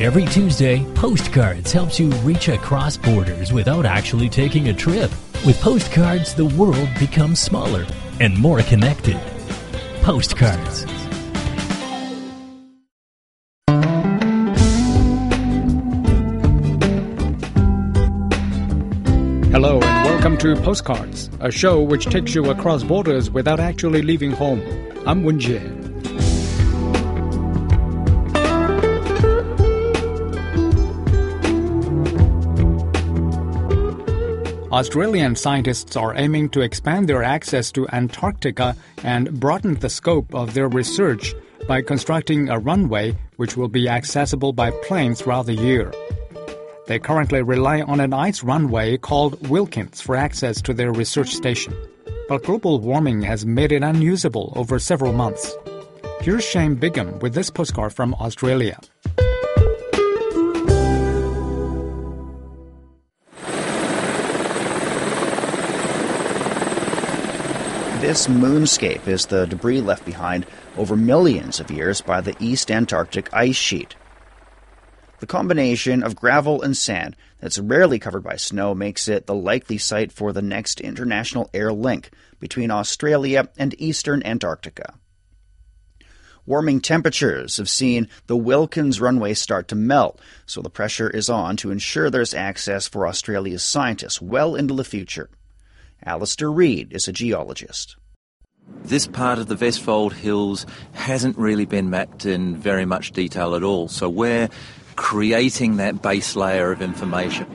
Every Tuesday, Postcards helps you reach across borders without actually taking a trip. With Postcards, the world becomes smaller and more connected. Postcards. Hello and welcome to Postcards, a show which takes you across borders without actually leaving home. I'm Wen Jie. Australian scientists are aiming to expand their access to Antarctica and broaden the scope of their research by constructing a runway which will be accessible by plane throughout the year. They currently rely on an ice runway called Wilkins for access to their research station. But global warming has made it unusable over several months. Here's Shane Bigham with this postcard from Australia. This moonscape is the debris left behind over millions of years by the East Antarctic ice sheet. The combination of gravel and sand that's rarely covered by snow makes it the likely site for the next international air link between Australia and eastern Antarctica. Warming temperatures have seen the Wilkins runway start to melt, so the pressure is on to ensure there's access for Australia's scientists well into the future. Alistair Reid is a geologist. This part of the Vestfold Hills hasn't really been mapped in very much detail at all, so we're creating that base layer of information.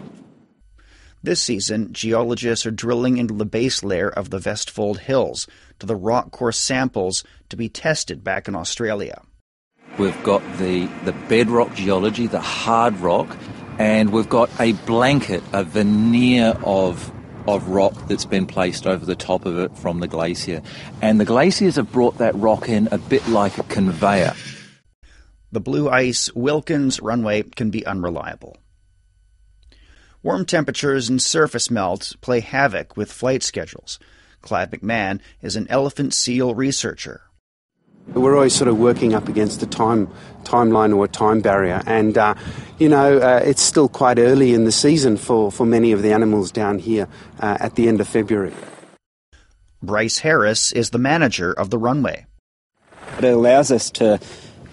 This season, geologists are drilling into the base layer of the Vestfold Hills to the rock core samples to be tested back in Australia. We've got the, the bedrock geology, the hard rock, and we've got a blanket, a veneer of of rock that's been placed over the top of it from the glacier. And the glaciers have brought that rock in a bit like a conveyor. The blue ice Wilkins runway can be unreliable. Warm temperatures and surface melt play havoc with flight schedules. Clive McMahon is an elephant seal researcher. We're always sort of working up against a time timeline or a time barrier, and uh, you know uh, it's still quite early in the season for, for many of the animals down here uh, at the end of February. Bryce Harris is the manager of the runway. It allows us to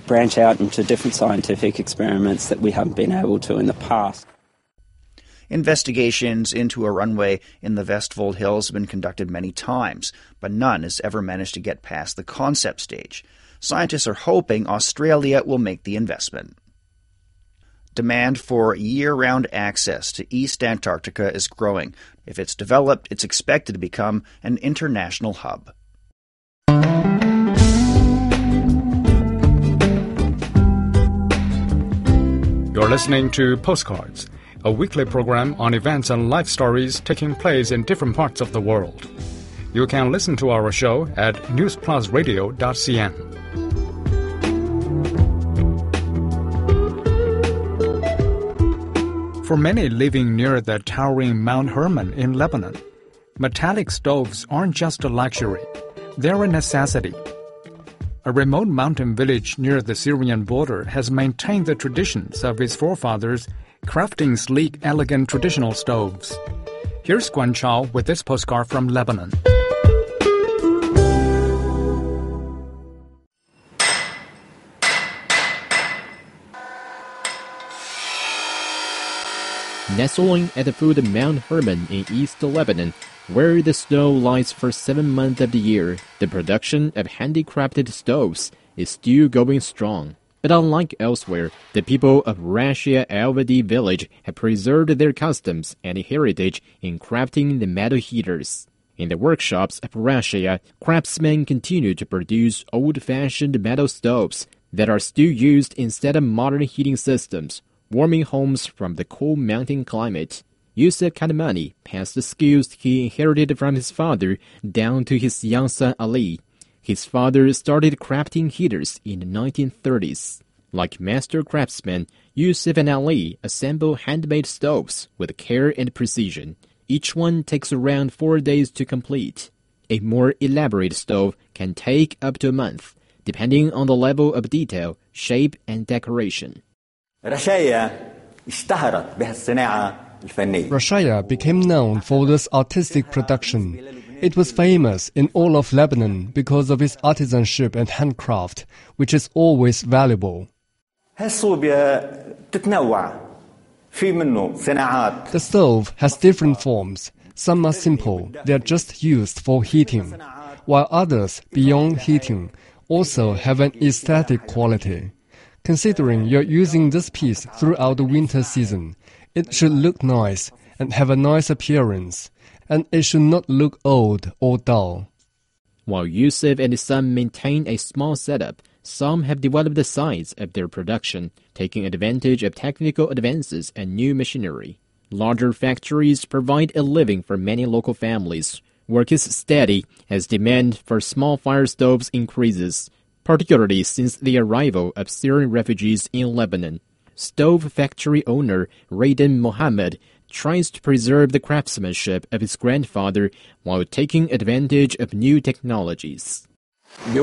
branch out into different scientific experiments that we haven't been able to in the past. Investigations into a runway in the Vestfold Hills have been conducted many times, but none has ever managed to get past the concept stage. Scientists are hoping Australia will make the investment. Demand for year round access to East Antarctica is growing. If it's developed, it's expected to become an international hub. You're listening to Postcards a weekly program on events and life stories taking place in different parts of the world. You can listen to our show at newsplusradio.cn. For many living near the towering Mount Hermon in Lebanon, metallic stoves aren't just a luxury, they're a necessity. A remote mountain village near the Syrian border has maintained the traditions of its forefathers crafting sleek, elegant traditional stoves. Here's Guan Chao with this postcard from Lebanon. Nestling at the foot of Mount Hermon in East Lebanon, where the snow lies for seven months of the year, the production of handicrafted stoves is still going strong. But unlike elsewhere, the people of Rashaya al-Wadi village have preserved their customs and heritage in crafting the metal heaters. In the workshops of Rashaya, craftsmen continue to produce old-fashioned metal stoves that are still used instead of modern heating systems, warming homes from the cool mountain climate. Yusuf Kadamani passed the skills he inherited from his father down to his young son Ali. His father started crafting heaters in the 1930s. Like master craftsmen, Yusuf and Ali assemble handmade stoves with care and precision. Each one takes around four days to complete. A more elaborate stove can take up to a month, depending on the level of detail, shape, and decoration. Rashaya became known for this artistic production. It was famous in all of Lebanon because of its artisanship and handcraft, which is always valuable. The stove has different forms. Some are simple, they are just used for heating, while others, beyond heating, also have an aesthetic quality. Considering you're using this piece throughout the winter season, it should look nice and have a nice appearance, and it should not look old or dull. While Yusuf and his son maintain a small setup, some have developed the size of their production, taking advantage of technical advances and new machinery. Larger factories provide a living for many local families. Work is steady as demand for small fire stoves increases, particularly since the arrival of Syrian refugees in Lebanon. Stove factory owner Raiden Mohammed tries to preserve the craftsmanship of his grandfather while taking advantage of new technologies. At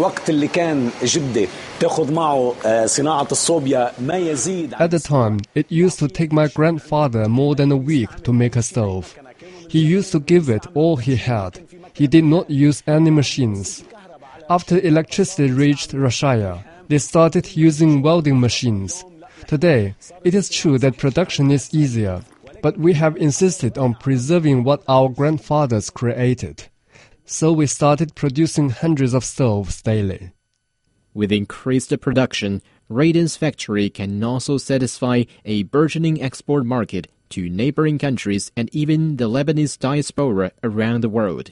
the time, it used to take my grandfather more than a week to make a stove. He used to give it all he had. He did not use any machines. After electricity reached Rashaya, they started using welding machines. Today, it is true that production is easier, but we have insisted on preserving what our grandfathers created so we started producing hundreds of stoves daily. With increased production, Raiden's factory can also satisfy a burgeoning export market to neighboring countries and even the Lebanese diaspora around the world.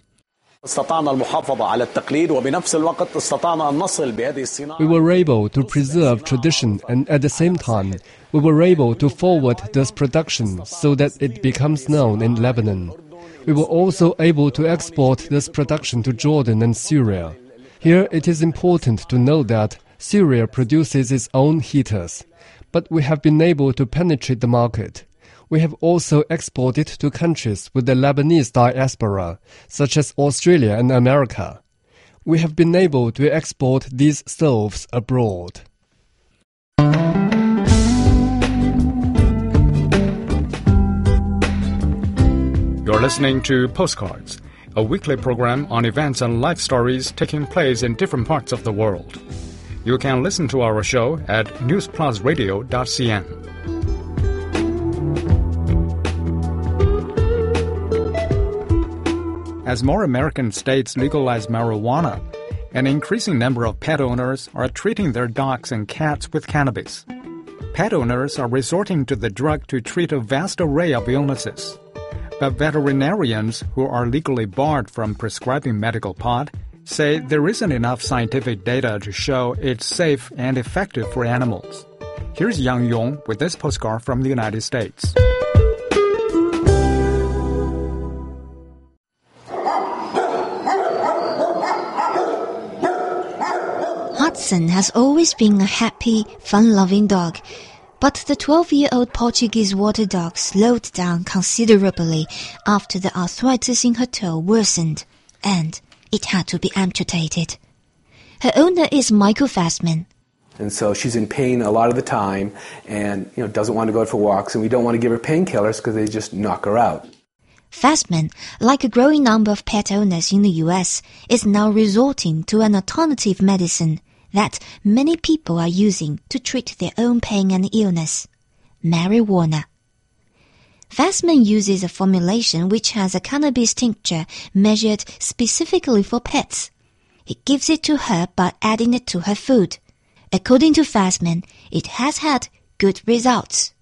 We were able to preserve tradition and at the same time, we were able to forward this production so that it becomes known in Lebanon. We were also able to export this production to Jordan and Syria. Here it is important to know that Syria produces its own heaters, but we have been able to penetrate the market. We have also exported to countries with the Lebanese diaspora, such as Australia and America. We have been able to export these stoves abroad. You're listening to Postcards, a weekly program on events and life stories taking place in different parts of the world. You can listen to our show at newsplusradio.cn. As more American states legalize marijuana, an increasing number of pet owners are treating their dogs and cats with cannabis. Pet owners are resorting to the drug to treat a vast array of illnesses. But veterinarians who are legally barred from prescribing medical pot say there isn't enough scientific data to show it's safe and effective for animals. Here's Yang Yong with this postcard from the United States. Hudson has always been a happy, fun-loving dog. But the 12-year-old Portuguese water dog slowed down considerably after the arthritis in her toe worsened, and it had to be amputated. Her owner is Michael Fastman. And so she's in pain a lot of the time and you know doesn't want to go out for walks and we don't want to give her painkillers because they just knock her out. Fastman, like a growing number of pet owners in the US, is now resorting to an alternative medicine that many people are using to treat their own pain and illness marijuana. Fastman uses a formulation which has a cannabis tincture measured specifically for pets. He gives it to her by adding it to her food. According to Fastman, it has had good results.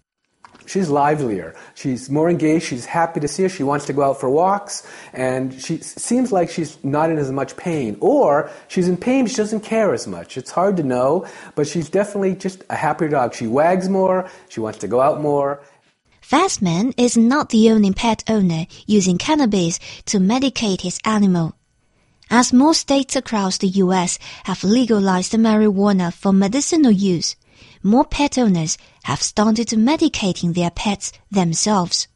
She's livelier. She's more engaged. She's happy to see us. She wants to go out for walks. And she seems like she's not in as much pain. Or she's in pain, she doesn't care as much. It's hard to know, but she's definitely just a happier dog. She wags more. She wants to go out more. Fastman is not the only pet owner using cannabis to medicate his animal. As more states across the U.S. have legalized marijuana for medicinal use, more pet owners have started medicating their pets themselves.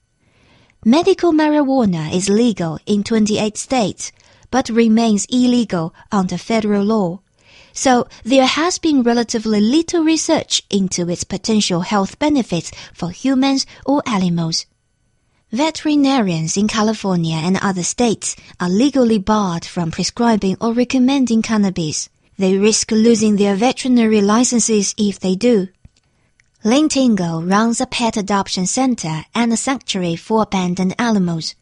Medical marijuana is legal in 28 states, but remains illegal under federal law. So there has been relatively little research into its potential health benefits for humans or animals. Veterinarians in California and other states are legally barred from prescribing or recommending cannabis. They risk losing their veterinary licenses if they do. Lynn Tingle runs a pet adoption center and a sanctuary for abandoned animals.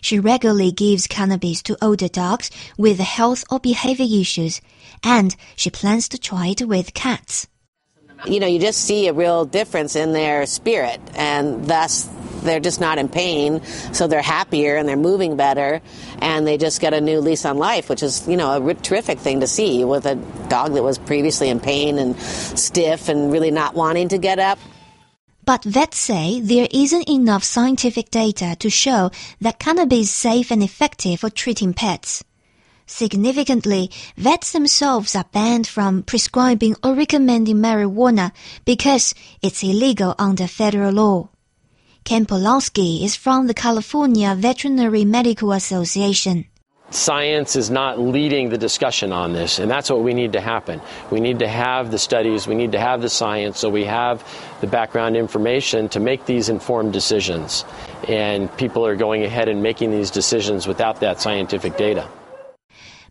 She regularly gives cannabis to older dogs with health or behavior issues, and she plans to try it with cats. You know, you just see a real difference in their spirit, and thus they're just not in pain, so they're happier and they're moving better, and they just get a new lease on life, which is, you know, a terrific thing to see with a dog that was previously in pain and stiff and really not wanting to get up. But vets say there isn't enough scientific data to show that cannabis is safe and effective for treating pets. Significantly, vets themselves are banned from prescribing or recommending marijuana because it's illegal under federal law. Ken Polowski is from the California Veterinary Medical Association. Science is not leading the discussion on this, and that's what we need to happen. We need to have the studies, we need to have the science, so we have the background information to make these informed decisions. And people are going ahead and making these decisions without that scientific data.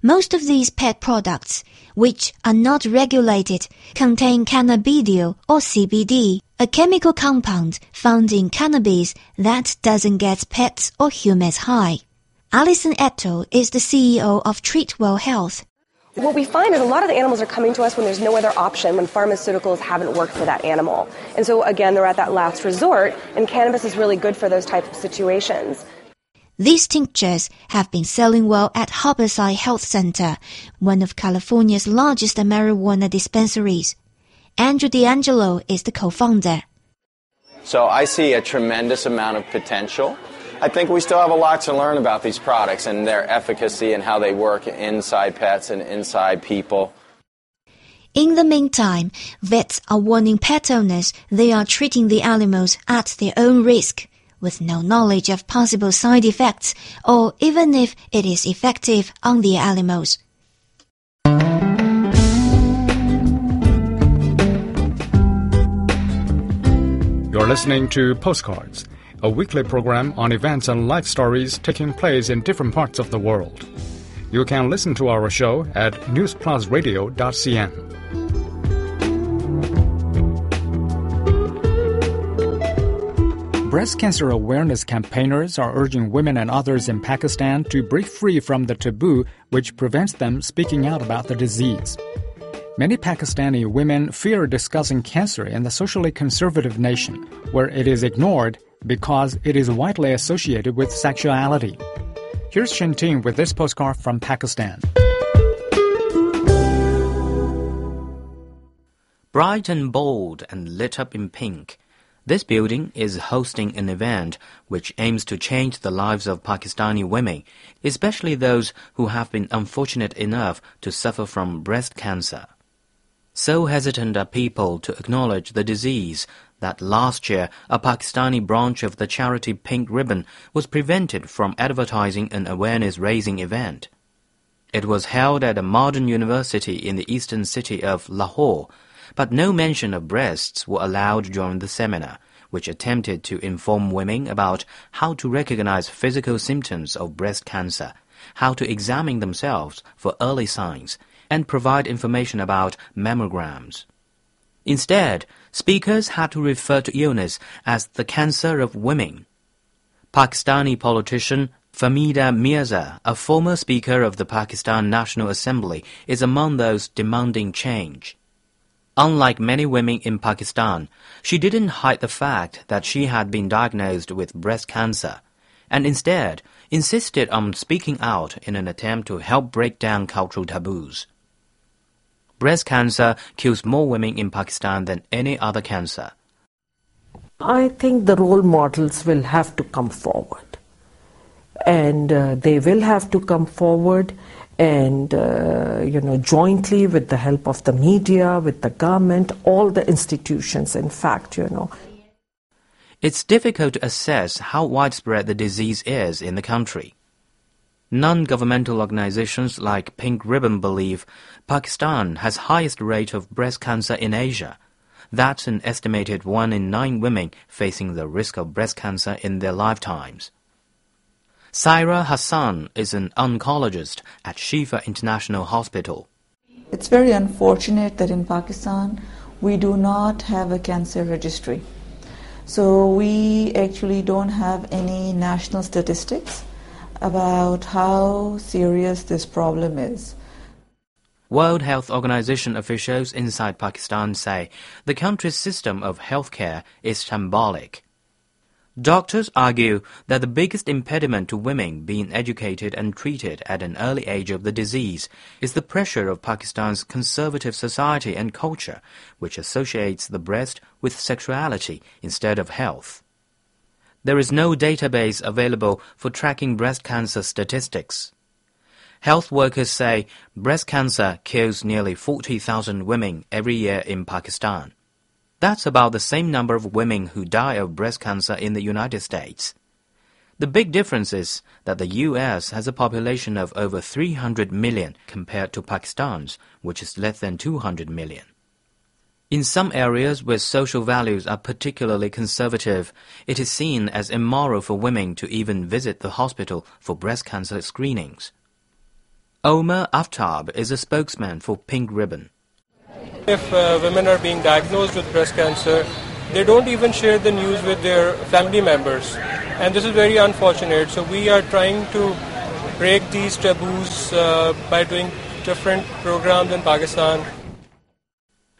Most of these pet products, which are not regulated, contain cannabidiol or CBD, a chemical compound found in cannabis that doesn't get pets or humans high. Alison Ettel is the CEO of Treatwell Health. What we find is a lot of the animals are coming to us when there's no other option, when pharmaceuticals haven't worked for that animal. And so, again, they're at that last resort, and cannabis is really good for those types of situations. These tinctures have been selling well at Harborside Health Center, one of California's largest marijuana dispensaries. Andrew D'Angelo is the co-founder. So I see a tremendous amount of potential. I think we still have a lot to learn about these products and their efficacy and how they work inside pets and inside people. In the meantime, vets are warning pet owners they are treating the animals at their own risk with no knowledge of possible side effects or even if it is effective on the animals. You're listening to Postcards, a weekly program on events and life stories taking place in different parts of the world. You can listen to our show at newsplusradio.cn. Breast cancer awareness campaigners are urging women and others in Pakistan to break free from the taboo which prevents them speaking out about the disease. Many Pakistani women fear discussing cancer in the socially conservative nation, where it is ignored because it is widely associated with sexuality. Here's Shinting with this postcard from Pakistan. Bright and bold and lit up in pink, this building is hosting an event which aims to change the lives of Pakistani women, especially those who have been unfortunate enough to suffer from breast cancer. So hesitant are people to acknowledge the disease that last year a Pakistani branch of the charity Pink Ribbon was prevented from advertising an awareness raising event. It was held at a modern university in the eastern city of Lahore but no mention of breasts were allowed during the seminar, which attempted to inform women about how to recognize physical symptoms of breast cancer, how to examine themselves for early signs, and provide information about mammograms. Instead, speakers had to refer to illness as the cancer of women. Pakistani politician Fahmida Mirza, a former speaker of the Pakistan National Assembly, is among those demanding change. Unlike many women in Pakistan, she didn't hide the fact that she had been diagnosed with breast cancer, and instead insisted on speaking out in an attempt to help break down cultural taboos. Breast cancer kills more women in Pakistan than any other cancer. I think the role models will have to come forward. And uh, they will have to come forward and uh, you know jointly with the help of the media with the government all the institutions in fact you know it's difficult to assess how widespread the disease is in the country Non-governmental organizations like Pink Ribbon believe Pakistan has highest rate of breast cancer in Asia. That's an estimated 1 in 9 women facing the risk of breast cancer in their lifetimes. Saira Hassan is an oncologist at Shifa International Hospital. It's very unfortunate that in Pakistan we do not have a cancer registry. So we actually don't have any national statistics about how serious this problem is. World Health Organization officials inside Pakistan say the country's system of healthcare is shambolic. Doctors argue that the biggest impediment to women being educated and treated at an early age of the disease is the pressure of Pakistan's conservative society and culture, which associates the breast with sexuality instead of health. There is no database available for tracking breast cancer statistics. Health workers say breast cancer kills nearly 40,000 women every year in Pakistan. That's about the same number of women who die of breast cancer in the United States. The big difference is that the US has a population of over 300 million compared to Pakistan's, which is less than 200 million. In some areas where social values are particularly conservative, it is seen as immoral for women to even visit the hospital for breast cancer screenings. Omar Aftab is a spokesman for Pink Ribbon. If uh, women are being diagnosed with breast cancer, they don't even share the news with their family members. And this is very unfortunate. So we are trying to break these taboos uh, by doing different programs in Pakistan.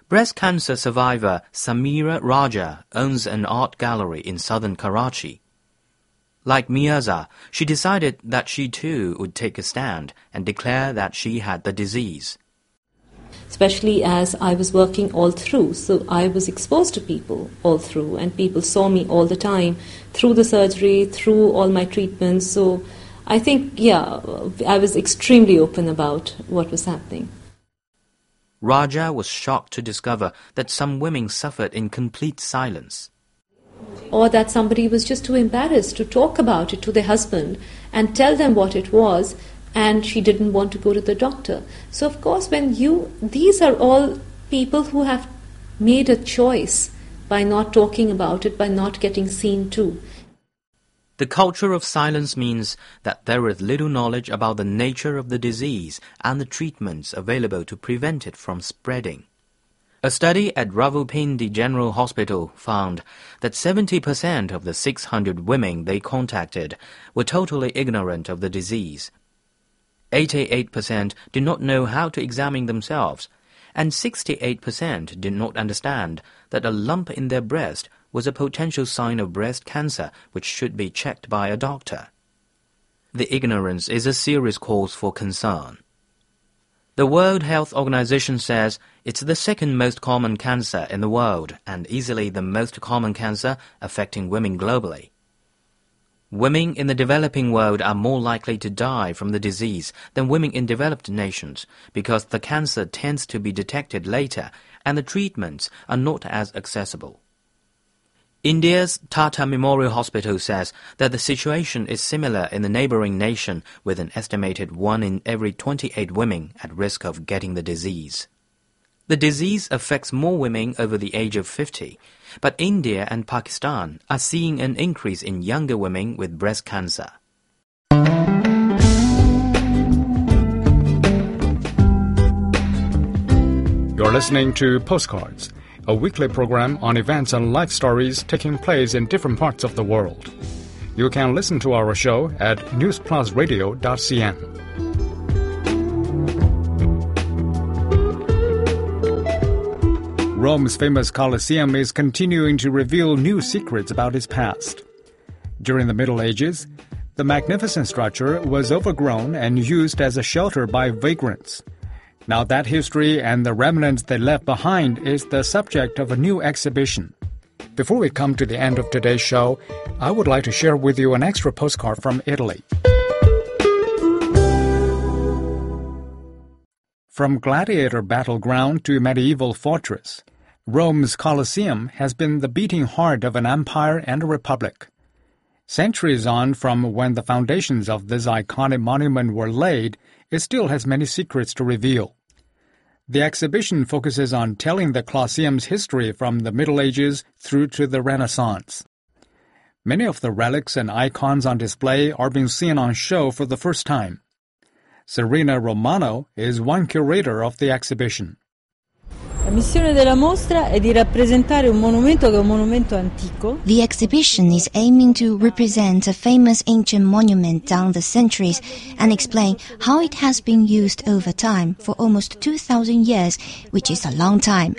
Breast cancer survivor Samira Raja owns an art gallery in southern Karachi. Like Mirza, she decided that she too would take a stand and declare that she had the disease especially as I was working all through. So I was exposed to people all through, and people saw me all the time through the surgery, through all my treatments. So I think, yeah, I was extremely open about what was happening. Raja was shocked to discover that some women suffered in complete silence. Or that somebody was just too embarrassed to talk about it to their husband and tell them what it was and she didn't want to go to the doctor. So, of course, when you, these are all people who have made a choice by not talking about it, by not getting seen to. The culture of silence means that there is little knowledge about the nature of the disease and the treatments available to prevent it from spreading. A study at Rawalpindi General Hospital found that 70% of the 600 women they contacted were totally ignorant of the disease 88% did not know how to examine themselves, and 68% did not understand that a lump in their breast was a potential sign of breast cancer which should be checked by a doctor. The ignorance is a serious cause for concern. The World Health Organization says it's the second most common cancer in the world and easily the most common cancer affecting women globally. Women in the developing world are more likely to die from the disease than women in developed nations because the cancer tends to be detected later and the treatments are not as accessible. India's Tata Memorial Hospital says that the situation is similar in the neighboring nation with an estimated 1 in every 28 women at risk of getting the disease. The disease affects more women over the age of 50, but India and Pakistan are seeing an increase in younger women with breast cancer. You're listening to Postcards, a weekly program on events and life stories taking place in different parts of the world. You can listen to our show at newsplusradio.cn. Rome's famous Colosseum is continuing to reveal new secrets about its past. During the Middle Ages, the magnificent structure was overgrown and used as a shelter by vagrants. Now that history and the remnants they left behind is the subject of a new exhibition. Before we come to the end of today's show, I would like to share with you an extra postcard from Italy. From gladiator battleground to medieval fortress, Rome's Colosseum has been the beating heart of an empire and a republic. Centuries on from when the foundations of this iconic monument were laid, it still has many secrets to reveal. The exhibition focuses on telling the Colosseum's history from the Middle Ages through to the Renaissance. Many of the relics and icons on display are being seen on show for the first time. Serena Romano is one curator of the exhibition. The missione de la mostra è di representare un monumento del monumento antico. The exhibition is aiming to represent a famous ancient monument down the centuries and explain how it has been used over time for almost 2000 years, which is a long time.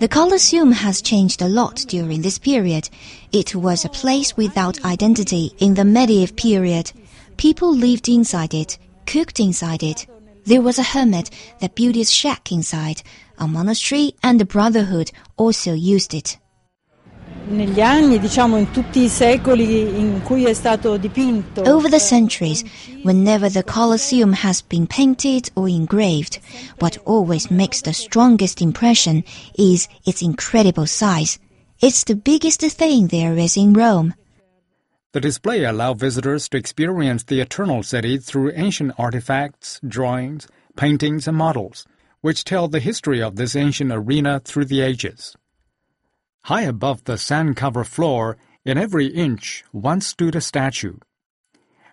The Colosseum has changed a lot during this period. It was a place without identity in the medieval period. People lived inside it, cooked inside it. There was a hermit that built his shack inside. A monastery and the brotherhood also used it. Negli anni, diciamo in tutti i secoli in cui è stato dipinto. Over the centuries, whenever the Colosseum has been painted or engraved, what always makes the strongest impression is its incredible size. It's the biggest thing there is in Rome. The display allows visitors to experience the Eternal City through ancient artifacts, drawings, paintings, and models which tell the history of this ancient arena through the ages. High above the sand-covered floor, in every inch, once stood a statue.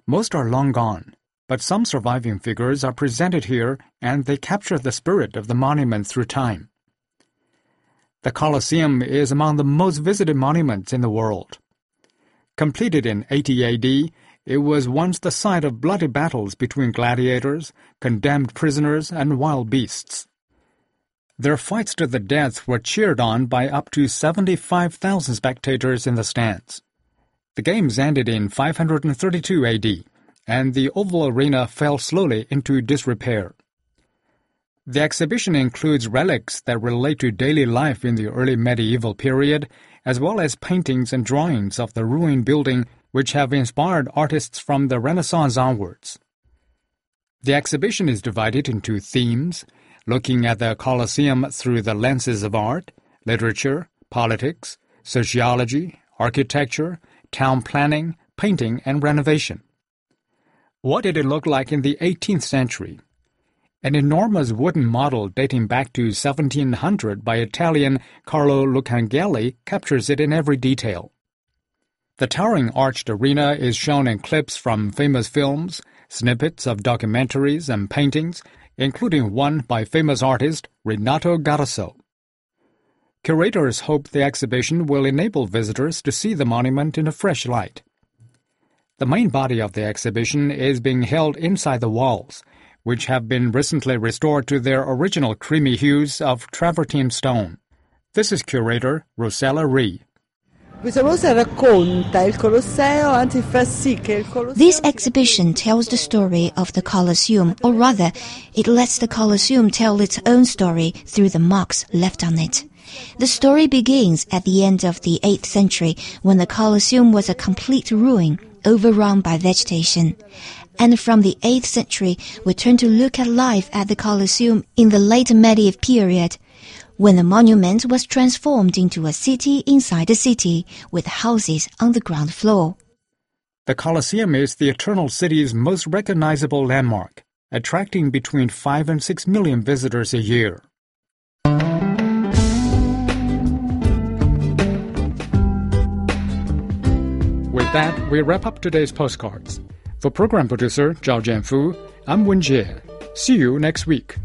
Most are long gone, but some surviving figures are presented here and they capture the spirit of the monument through time. The Colosseum is among the most visited monuments in the world. Completed in 80 AD, it was once the site of bloody battles between gladiators, condemned prisoners, and wild beasts. Their fights to the death were cheered on by up to 75,000 spectators in the stands. The games ended in 532 AD, and the oval arena fell slowly into disrepair. The exhibition includes relics that relate to daily life in the early medieval period, as well as paintings and drawings of the ruined building which have inspired artists from the Renaissance onwards. The exhibition is divided into themes, looking at the Colosseum through the lenses of art, literature, politics, sociology, architecture, town planning, painting, and renovation. What did it look like in the 18th century? An enormous wooden model dating back to 1700 by Italian Carlo Lucangeli captures it in every detail. The towering arched arena is shown in clips from famous films, snippets of documentaries and paintings, including one by famous artist Renato Guttuso. Curators hope the exhibition will enable visitors to see the monument in a fresh light. The main body of the exhibition is being held inside the walls, which have been recently restored to their original creamy hues of travertine stone. This is curator Rossella Rea. This exhibition tells the story of the Colosseum, or rather, it lets the Colosseum tell its own story through the marks left on it. The story begins at the end of the 8th century when the Colosseum was a complete ruin, overrun by vegetation. And from the 8th century, we turn to look at life at the Colosseum in the late medieval period when the monument was transformed into a city inside a city with houses on the ground floor. The Colosseum is the Eternal City's most recognizable landmark, attracting between 5 and 6 million visitors a year. With that, we wrap up today's postcards. For program producer Zhao Jianfu, I'm Wen Jie. See you next week.